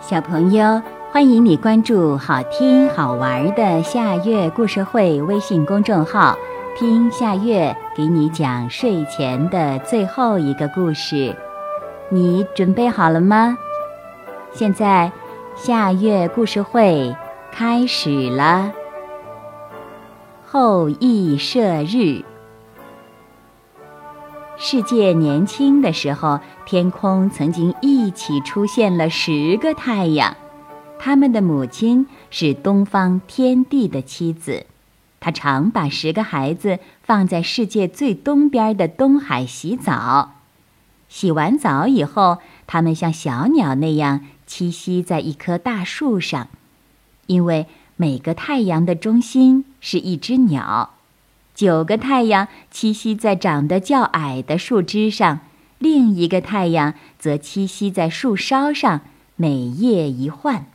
小朋友，欢迎你关注好听好玩的夏月故事会微信公众号，听夏月给你讲睡前的最后一个故事。你准备好了吗？现在，夏月故事会开始了。后羿射日。世界年轻的时候，天空曾经一起出现了十个太阳。他们的母亲是东方天地的妻子，她常把十个孩子放在世界最东边的东海洗澡。洗完澡以后，他们像小鸟那样栖息在一棵大树上，因为每个太阳的中心是一只鸟。九个太阳栖息在长得较矮的树枝上，另一个太阳则栖息在树梢上，每夜一换。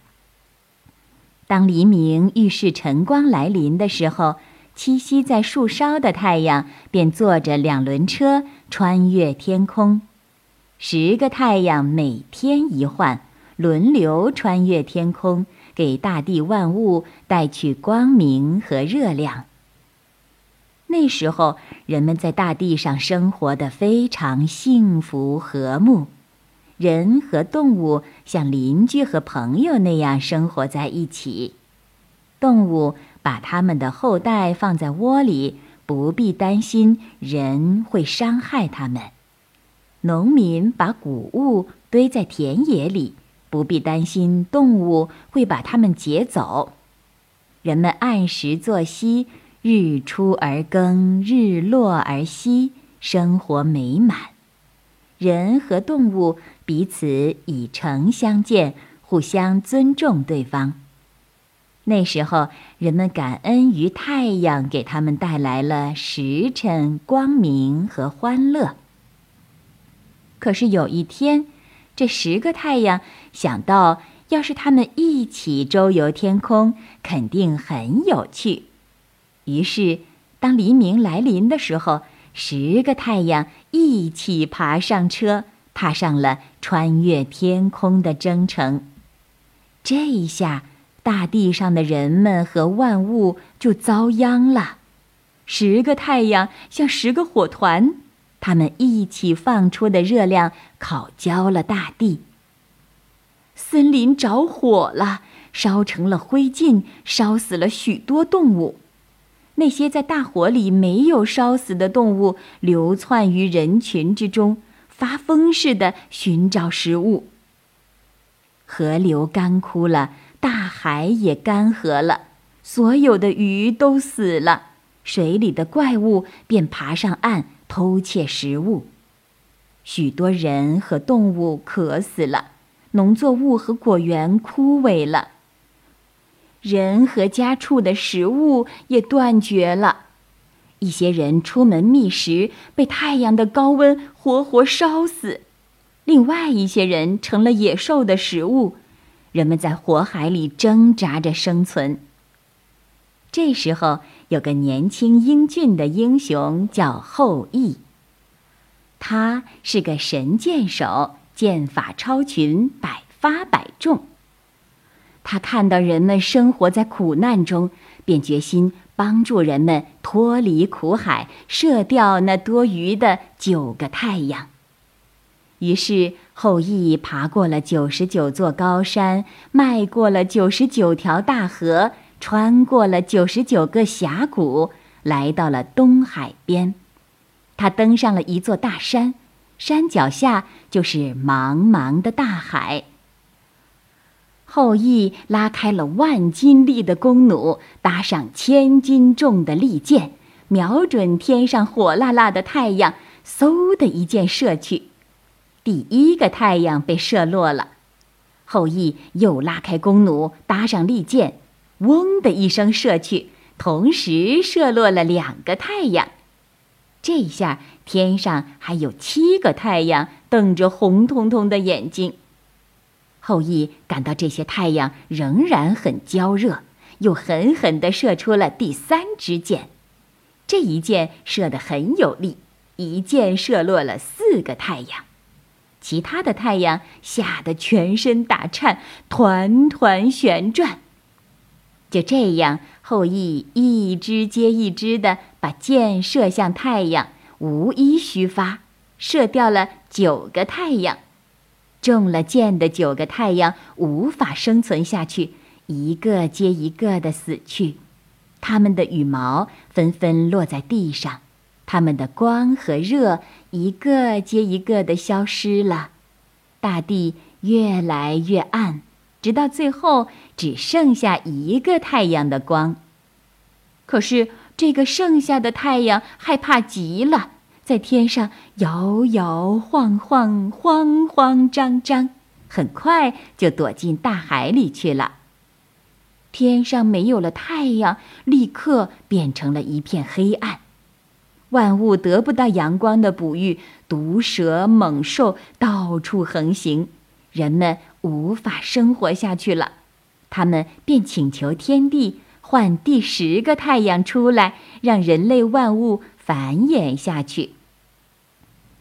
当黎明预示晨光来临的时候，栖息在树梢的太阳便坐着两轮车穿越天空。十个太阳每天一换，轮流穿越天空，给大地万物带去光明和热量。那时候，人们在大地上生活的非常幸福和睦，人和动物像邻居和朋友那样生活在一起。动物把它们的后代放在窝里，不必担心人会伤害它们；农民把谷物堆在田野里，不必担心动物会把它们劫走。人们按时作息。日出而耕，日落而息，生活美满。人和动物彼此以诚相见，互相尊重对方。那时候，人们感恩于太阳给他们带来了时辰、光明和欢乐。可是有一天，这十个太阳想到，要是他们一起周游天空，肯定很有趣。于是，当黎明来临的时候，十个太阳一起爬上车，踏上了穿越天空的征程。这一下，大地上的人们和万物就遭殃了。十个太阳像十个火团，他们一起放出的热量烤焦了大地。森林着火了，烧成了灰烬，烧死了许多动物。那些在大火里没有烧死的动物流窜于人群之中，发疯似的寻找食物。河流干枯了，大海也干涸了，所有的鱼都死了，水里的怪物便爬上岸偷窃食物。许多人和动物渴死了，农作物和果园枯萎了。人和家畜的食物也断绝了，一些人出门觅食，被太阳的高温活活烧死；另外一些人成了野兽的食物，人们在火海里挣扎着生存。这时候，有个年轻英俊的英雄叫后羿，他是个神箭手，箭法超群，百发百中。他看到人们生活在苦难中，便决心帮助人们脱离苦海，射掉那多余的九个太阳。于是，后羿爬过了九十九座高山，迈过了九十九条大河，穿过了九十九个峡谷，来到了东海边。他登上了一座大山，山脚下就是茫茫的大海。后羿拉开了万斤力的弓弩，搭上千斤重的利箭，瞄准天上火辣辣的太阳，嗖的一箭射去。第一个太阳被射落了。后羿又拉开弓弩，搭上利箭，嗡的一声射去，同时射落了两个太阳。这下天上还有七个太阳瞪着红彤彤的眼睛。后羿感到这些太阳仍然很焦热，又狠狠地射出了第三支箭。这一箭射得很有力，一箭射落了四个太阳。其他的太阳吓得全身打颤，团团旋转。就这样，后羿一支接一支的把箭射向太阳，无一虚发，射掉了九个太阳。中了箭的九个太阳无法生存下去，一个接一个的死去，它们的羽毛纷纷落在地上，它们的光和热一个接一个的消失了，大地越来越暗，直到最后只剩下一个太阳的光。可是这个剩下的太阳害怕极了。在天上摇摇晃晃，慌慌张张，很快就躲进大海里去了。天上没有了太阳，立刻变成了一片黑暗，万物得不到阳光的哺育，毒蛇猛兽到处横行，人们无法生活下去了。他们便请求天地换第十个太阳出来，让人类万物繁衍下去。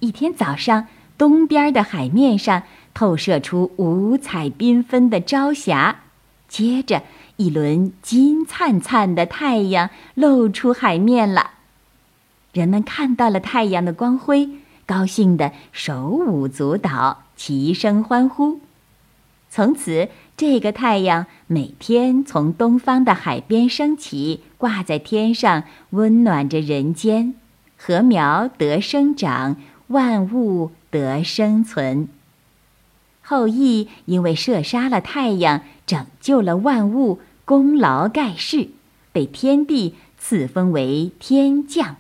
一天早上，东边的海面上透射出五彩缤纷的朝霞，接着一轮金灿灿的太阳露出海面了。人们看到了太阳的光辉，高兴的手舞足蹈，齐声欢呼。从此，这个太阳每天从东方的海边升起，挂在天上，温暖着人间，禾苗得生长。万物得生存。后羿因为射杀了太阳，拯救了万物，功劳盖世，被天帝赐封为天将。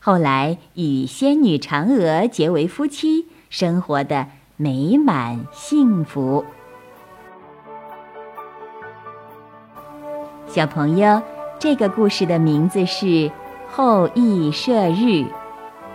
后来与仙女嫦娥结为夫妻，生活的美满幸福。小朋友，这个故事的名字是《后羿射日》。